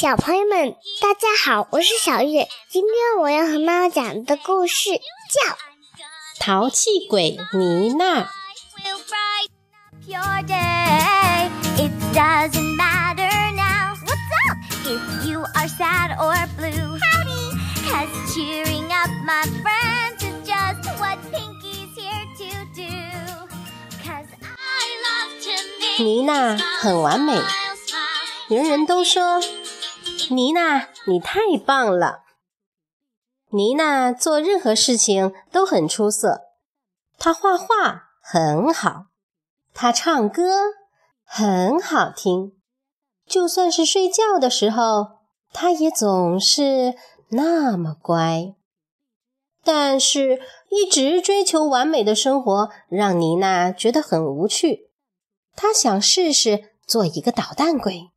小朋友们，大家好，我是小月。今天我要和妈妈讲的故事叫《淘气鬼妮娜》。妮娜很完美，人人都说。妮娜，你太棒了！妮娜做任何事情都很出色。她画画很好，她唱歌很好听，就算是睡觉的时候，她也总是那么乖。但是，一直追求完美的生活让妮娜觉得很无趣。她想试试做一个捣蛋鬼。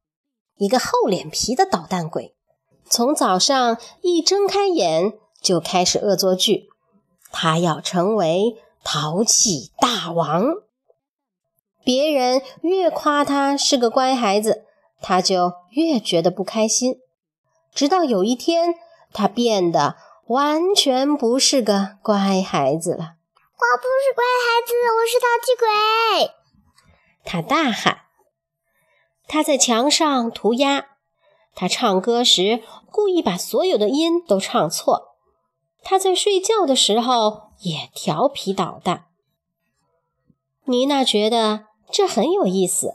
一个厚脸皮的捣蛋鬼，从早上一睁开眼就开始恶作剧。他要成为淘气大王。别人越夸他是个乖孩子，他就越觉得不开心。直到有一天，他变得完全不是个乖孩子了。我不是乖孩子，我是淘气鬼！他大喊。他在墙上涂鸦，他唱歌时故意把所有的音都唱错。他在睡觉的时候也调皮捣蛋。妮娜觉得这很有意思，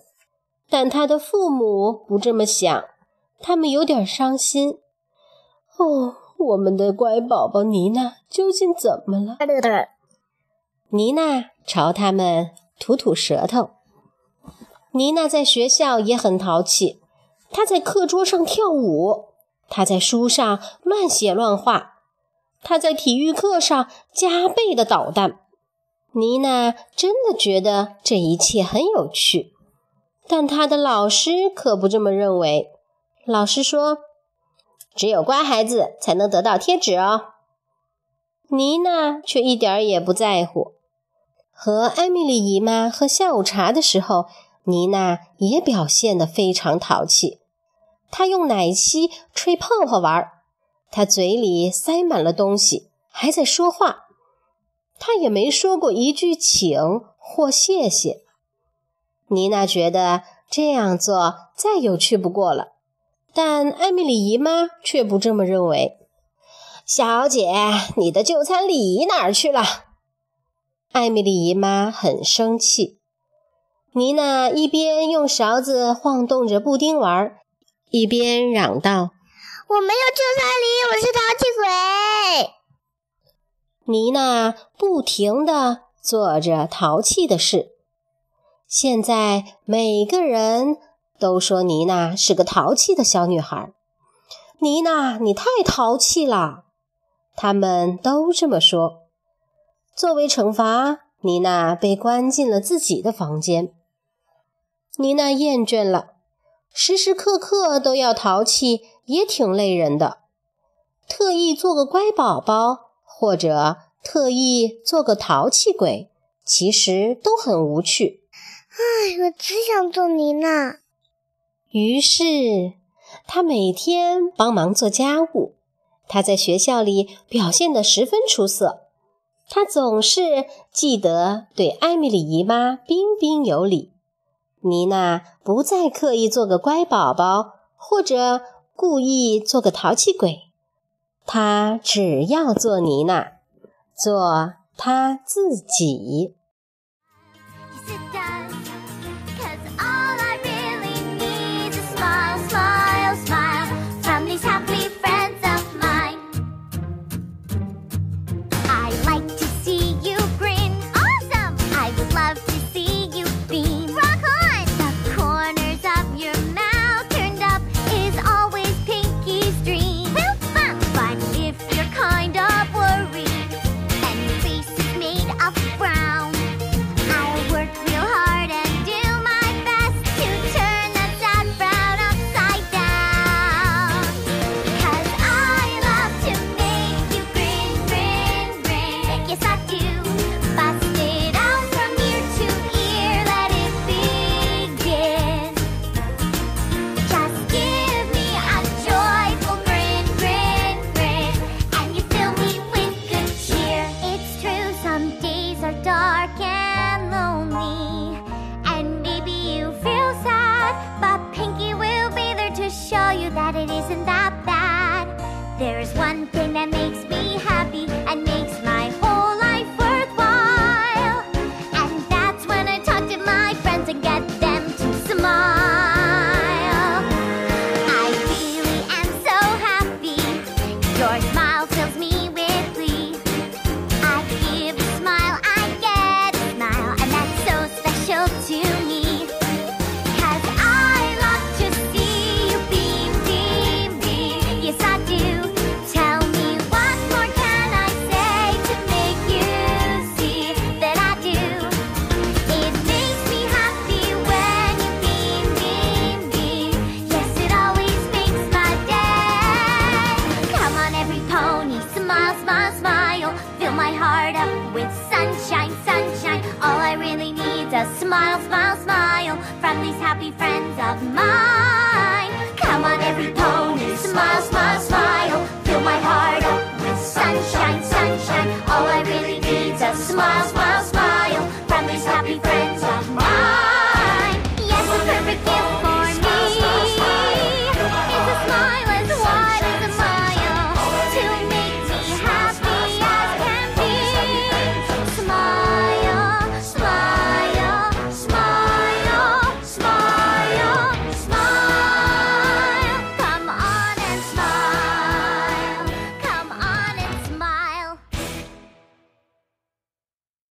但她的父母不这么想，他们有点伤心。哦，我们的乖宝宝妮娜究竟怎么了？妮娜朝他们吐吐舌头。妮娜在学校也很淘气，她在课桌上跳舞，她在书上乱写乱画，她在体育课上加倍的捣蛋。妮娜真的觉得这一切很有趣，但她的老师可不这么认为。老师说：“只有乖孩子才能得到贴纸哦。”妮娜却一点也不在乎。和艾米丽姨妈喝下午茶的时候。妮娜也表现得非常淘气，她用奶昔吹泡泡玩，她嘴里塞满了东西，还在说话。她也没说过一句请或谢谢。妮娜觉得这样做再有趣不过了，但艾米丽姨妈却不这么认为。小姐，你的就餐礼仪哪儿去了？艾米丽姨妈很生气。妮娜一边用勺子晃动着布丁玩，一边嚷道：“我没有就餐礼，我是淘气鬼。”妮娜不停地做着淘气的事。现在每个人都说妮娜是个淘气的小女孩。妮娜，你太淘气了！他们都这么说。作为惩罚，妮娜被关进了自己的房间。妮娜厌倦了，时时刻刻都要淘气，也挺累人的。特意做个乖宝宝，或者特意做个淘气鬼，其实都很无趣。唉，我只想做妮娜。于是，她每天帮忙做家务。她在学校里表现得十分出色。她总是记得对艾米丽姨妈彬彬有礼。妮娜不再刻意做个乖宝宝，或者故意做个淘气鬼，她只要做妮娜，做她自己。And maybe you feel sad But Pinky will be there to show you that it isn't that bad. There is one thing that makes me happy And makes my whole smile, smile, smile from these happy friends of mine.